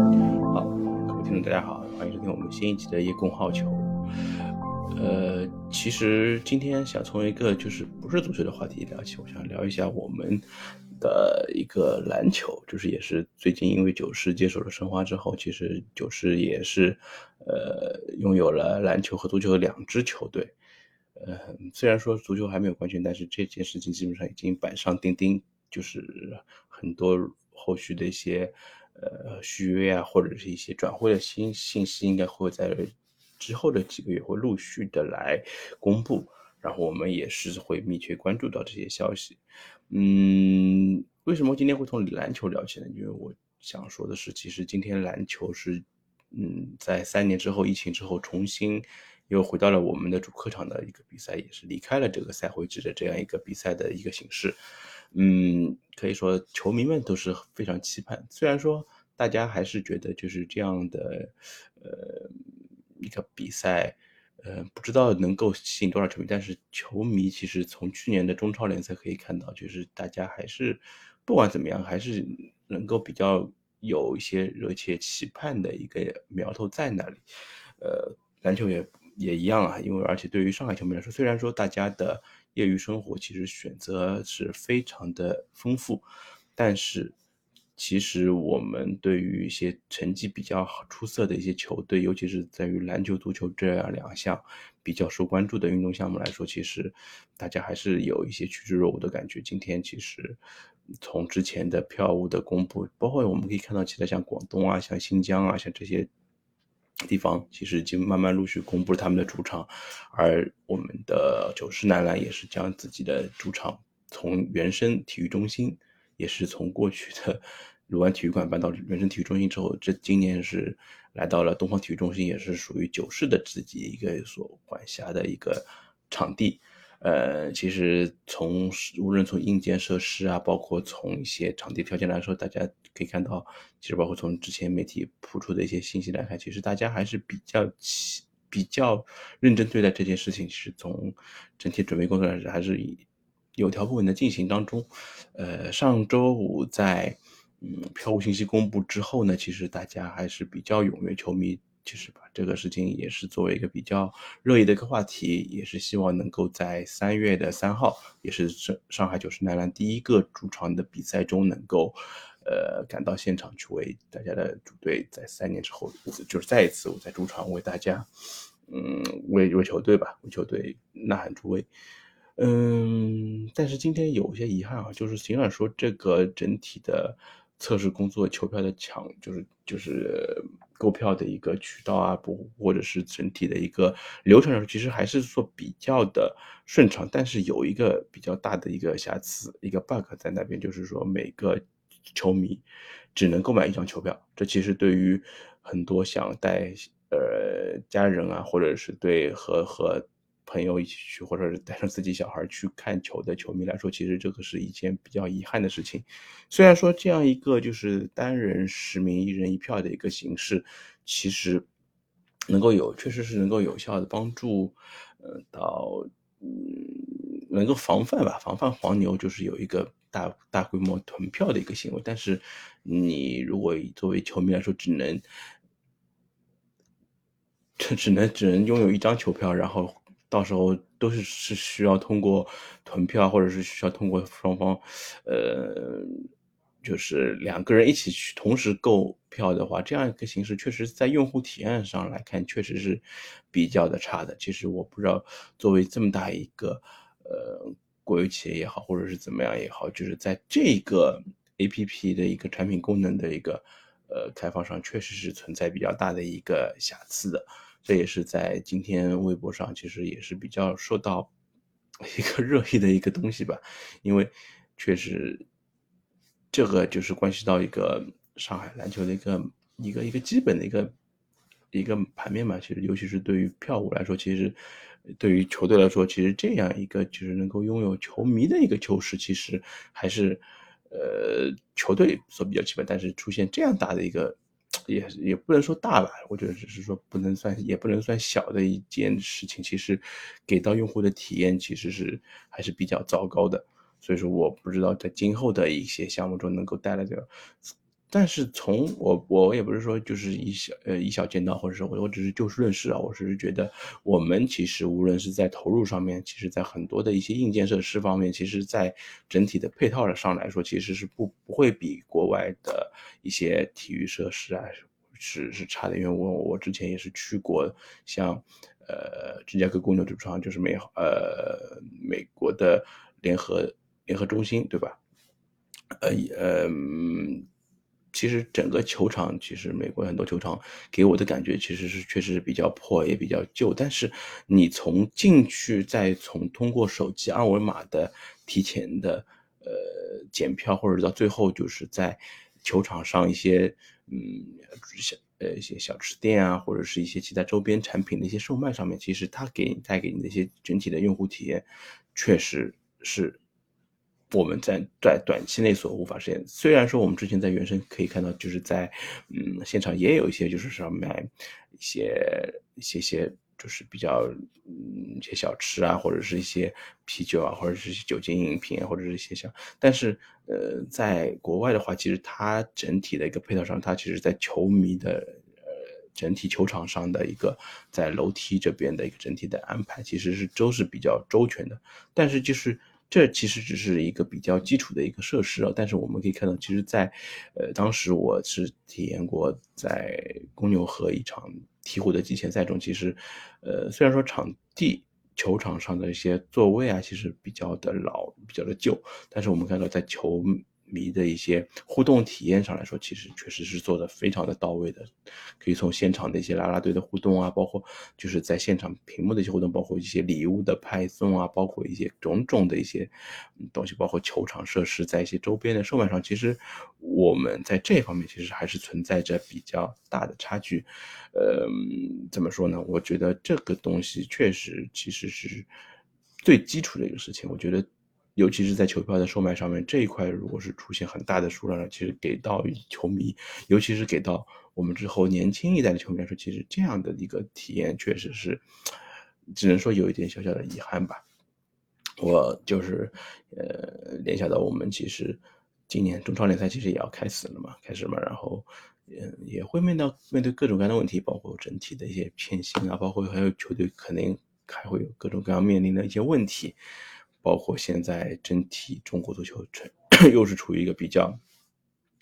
好，各位听众大家好，欢迎收听我们新一期的夜空好球。呃，其实今天想从一个就是不是足球的话题聊起，我想聊一下我们的一个篮球，就是也是最近因为九世接手了申花之后，其实九世也是呃拥有了篮球和足球的两支球队。呃，虽然说足球还没有官宣，但是这件事情基本上已经板上钉钉，就是很多后续的一些呃续约啊，或者是一些转会的新信息，应该会在之后的几个月会陆续的来公布，然后我们也是会密切关注到这些消息。嗯，为什么今天会从篮球聊起呢？因为我想说的是，其实今天篮球是嗯，在三年之后疫情之后重新。又回到了我们的主客场的一个比赛，也是离开了这个赛会制的这样一个比赛的一个形式。嗯，可以说球迷们都是非常期盼。虽然说大家还是觉得就是这样的，呃，一个比赛，呃，不知道能够吸引多少球迷。但是球迷其实从去年的中超联赛可以看到，就是大家还是不管怎么样，还是能够比较有一些热切期盼的一个苗头在那里。呃，篮球也。也一样啊，因为而且对于上海球迷来说，虽然说大家的业余生活其实选择是非常的丰富，但是其实我们对于一些成绩比较出色的一些球队，尤其是在于篮球、足球这样两项比较受关注的运动项目来说，其实大家还是有一些趋之若鹜的感觉。今天其实从之前的票务的公布，包括我们可以看到其他像广东啊、像新疆啊、像这些。地方其实已经慢慢陆续公布了他们的主场，而我们的九世男篮也是将自己的主场从原生体育中心，也是从过去的鲁湾体育馆搬到原生体育中心之后，这今年是来到了东方体育中心，也是属于九世的自己一个所管辖的一个场地。呃，其实从无论从硬件设施啊，包括从一些场地条件来说，大家可以看到，其实包括从之前媒体铺出的一些信息来看，其实大家还是比较比较认真对待这件事情。其实从整体准备工作来说，还是有条不紊的进行当中。呃，上周五在嗯票务信息公布之后呢，其实大家还是比较踊跃，球迷。其实把这个事情也是作为一个比较热议的一个话题，也是希望能够在三月的三号，也是上上海九世男篮第一个主场的比赛中，能够呃赶到现场去为大家的主队在三年之后，就是再一次我在主场为大家，嗯，为为球队吧，为球队呐喊助威。嗯，但是今天有些遗憾啊，就是尽管说这个整体的测试工作、球票的抢，就是就是。购票的一个渠道啊，不，或者是整体的一个流程上，其实还是说比较的顺畅。但是有一个比较大的一个瑕疵，一个 bug 在那边，就是说每个球迷只能购买一张球票。这其实对于很多想带呃家人啊，或者是对和和。朋友一起去，或者是带上自己小孩去看球的球迷来说，其实这个是一件比较遗憾的事情。虽然说这样一个就是单人实名一人一票的一个形式，其实能够有，确实是能够有效的帮助，呃，到，能够防范吧，防范黄牛就是有一个大大规模囤票的一个行为。但是你如果作为球迷来说，只能这 只能只能拥有一张球票，然后。到时候都是是需要通过囤票，或者是需要通过双方，呃，就是两个人一起去同时购票的话，这样一个形式确实在用户体验上来看，确实是比较的差的。其实我不知道，作为这么大一个呃国有企业也好，或者是怎么样也好，就是在这个 A P P 的一个产品功能的一个呃开放上，确实是存在比较大的一个瑕疵的。这也是在今天微博上，其实也是比较受到 一个热议的一个东西吧，因为确实这个就是关系到一个上海篮球的一个一个一个基本的一个一个盘面嘛。其实，尤其是对于票务来说，其实对于球队来说，其实这样一个就是能够拥有球迷的一个球市，其实还是呃球队所比较期盼。但是出现这样大的一个。也也不能说大吧，我觉得只是说不能算，也不能算小的一件事情。其实给到用户的体验其实是还是比较糟糕的。所以说，我不知道在今后的一些项目中能够带来的但是从我我也不是说就是以小呃以小见大，或者说我我只是就事论事啊，我只是觉得我们其实无论是在投入上面，其实在很多的一些硬件设施方面，其实在整体的配套上来说，其实是不不会比国外的一些体育设施啊是是差的。因为我我之前也是去过像呃芝加哥公牛主场，就是美呃美国的联合联合中心，对吧？呃呃。其实整个球场，其实美国很多球场给我的感觉其实是确实是比较破，也比较旧。但是你从进去，再从通过手机二维码的提前的呃检票，或者到最后就是在球场上一些嗯小呃一些小吃店啊，或者是一些其他周边产品的一些售卖上面，其实它给你带给你的一些整体的用户体验，确实是。我们在在短期内所无法实现。虽然说我们之前在原生可以看到，就是在嗯现场也有一些就是上卖一些一些些就是比较嗯一些小吃啊，或者是一些啤酒啊，或者是一些酒精饮品，或者是一些像。但是呃，在国外的话，其实它整体的一个配套上，它其实在球迷的呃整体球场上的一个在楼梯这边的一个整体的安排，其实是都是比较周全的。但是就是。这其实只是一个比较基础的一个设施啊，但是我们可以看到，其实，在呃当时我是体验过在公牛和一场鹈鹕的季前赛中，其实，呃虽然说场地球场上的一些座位啊，其实比较的老，比较的旧，但是我们看到在球。迷的一些互动体验上来说，其实确实是做的非常的到位的。可以从现场的一些啦啦队的互动啊，包括就是在现场屏幕的一些互动，包括一些礼物的派送啊，包括一些种种的一些东西，包括球场设施在一些周边的售卖上，其实我们在这方面其实还是存在着比较大的差距。呃，怎么说呢？我觉得这个东西确实其实是最基础的一个事情。我觉得。尤其是在球票的售卖上面这一块，如果是出现很大的数量，其实给到球迷，尤其是给到我们之后年轻一代的球迷来说，其实这样的一个体验确实是，只能说有一点小小的遗憾吧。我就是呃联想到我们其实今年中超联赛其实也要开始了嘛，开始嘛，然后嗯也会面到面对各种各样的问题，包括整体的一些偏心啊，包括还有球队肯定还会有各种各样面临的一些问题。包括现在整体中国足球成 又是处于一个比较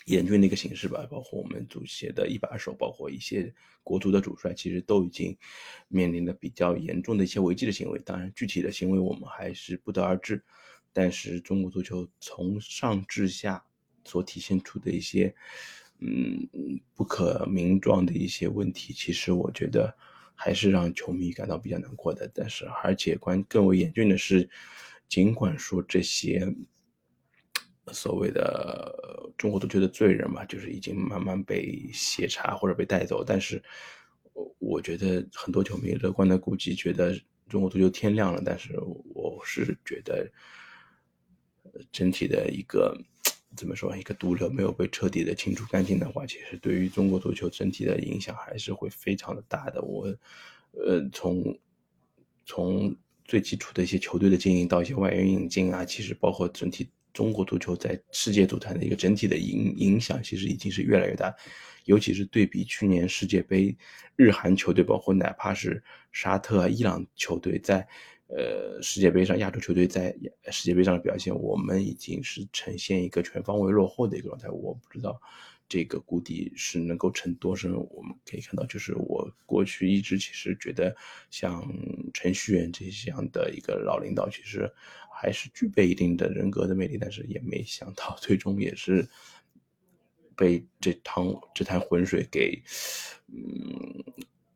严峻的一个形势吧，包括我们足协的一把手，包括一些国足的主帅，其实都已经面临了比较严重的一些违纪的行为。当然，具体的行为我们还是不得而知。但是，中国足球从上至下所体现出的一些嗯不可名状的一些问题，其实我觉得还是让球迷感到比较难过的。但是，而且关更为严峻的是。尽管说这些所谓的中国足球的罪人嘛，就是已经慢慢被协查或者被带走，但是，我我觉得很多球迷乐观的估计，觉得中国足球天亮了。但是我是觉得，整体的一个怎么说，一个毒瘤没有被彻底的清除干净的话，其实对于中国足球整体的影响还是会非常的大的。我，呃，从从。最基础的一些球队的经营，到一些外援引进啊，其实包括整体中国足球在世界足坛的一个整体的影影响，其实已经是越来越大。尤其是对比去年世界杯，日韩球队，包括哪怕是沙特啊、伊朗球队在呃世界杯上，亚洲球队在世界杯上的表现，我们已经是呈现一个全方位落后的一个状态。我不知道。这个谷底是能够沉多深？我们可以看到，就是我过去一直其实觉得，像程序员这样的一个老领导，其实还是具备一定的人格的魅力，但是也没想到最终也是被这趟这滩浑水给，嗯，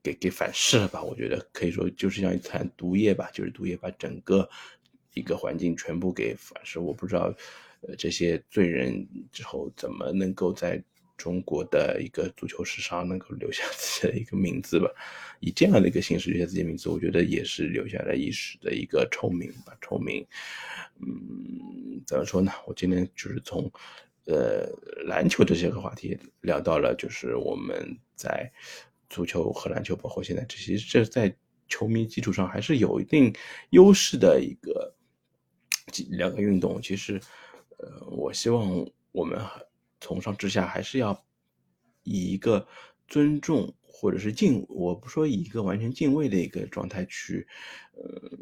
给给反噬了吧？我觉得可以说就是像一滩毒液吧，就是毒液把整个一个环境全部给反噬。我不知道，呃，这些罪人之后怎么能够在。中国的一个足球史上能够留下自己的一个名字吧，以这样的一个形式留下自己的名字，我觉得也是留下了一史的一个臭名吧。臭名，嗯，怎么说呢？我今天就是从，呃，篮球这些个话题聊到了，就是我们在足球和篮球，包括现在这些，这在球迷基础上还是有一定优势的一个两个运动。其实，呃，我希望我们。从上至下还是要以一个尊重或者是敬，我不说以一个完全敬畏的一个状态去，呃，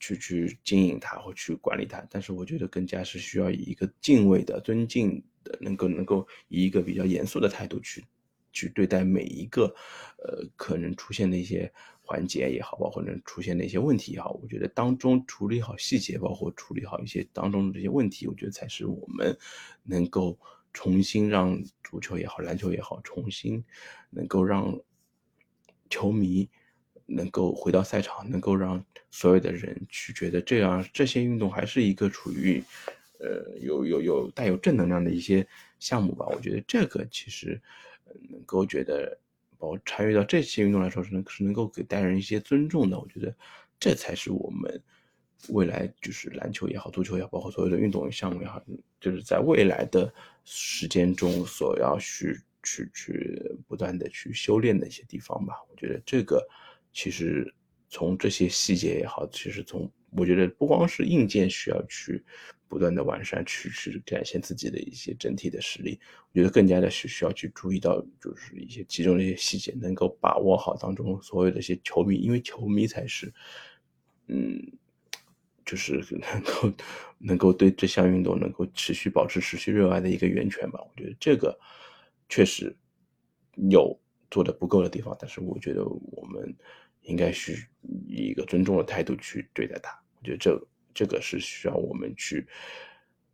去去经营它或去管理它，但是我觉得更加是需要以一个敬畏的、尊敬的，能够能够以一个比较严肃的态度去去对待每一个，呃，可能出现的一些。环节也好，包括能出现的一些问题也好，我觉得当中处理好细节，包括处理好一些当中的这些问题，我觉得才是我们能够重新让足球也好，篮球也好，重新能够让球迷能够回到赛场，能够让所有的人去觉得这样这些运动还是一个处于呃有有有带有正能量的一些项目吧。我觉得这个其实能够觉得。包括参与到这些运动来说，是能是能够给带人一些尊重的。我觉得这才是我们未来就是篮球也好，足球也好，包括所有的运动项目也好，就是在未来的时间中所要去去去不断的去修炼的一些地方吧。我觉得这个其实从这些细节也好，其实从我觉得不光是硬件需要去。不断的完善，去去展现自己的一些整体的实力，我觉得更加的是需要去注意到，就是一些其中的一些细节，能够把握好当中所有的一些球迷，因为球迷才是，嗯，就是 能够能够对这项运动能够持续保持持续热爱的一个源泉吧。我觉得这个确实有做的不够的地方，但是我觉得我们应该是以一个尊重的态度去对待它。我觉得这。这个是需要我们去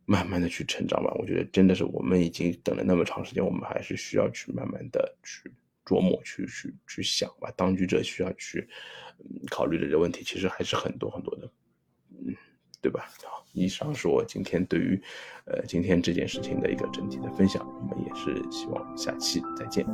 慢慢的去成长吧。我觉得真的是我们已经等了那么长时间，我们还是需要去慢慢的去琢磨、去去去想吧。当局者需要去考虑的这个问题，其实还是很多很多的，对吧？好，以上是我今天对于呃今天这件事情的一个整体的分享。我们也是希望下期再见。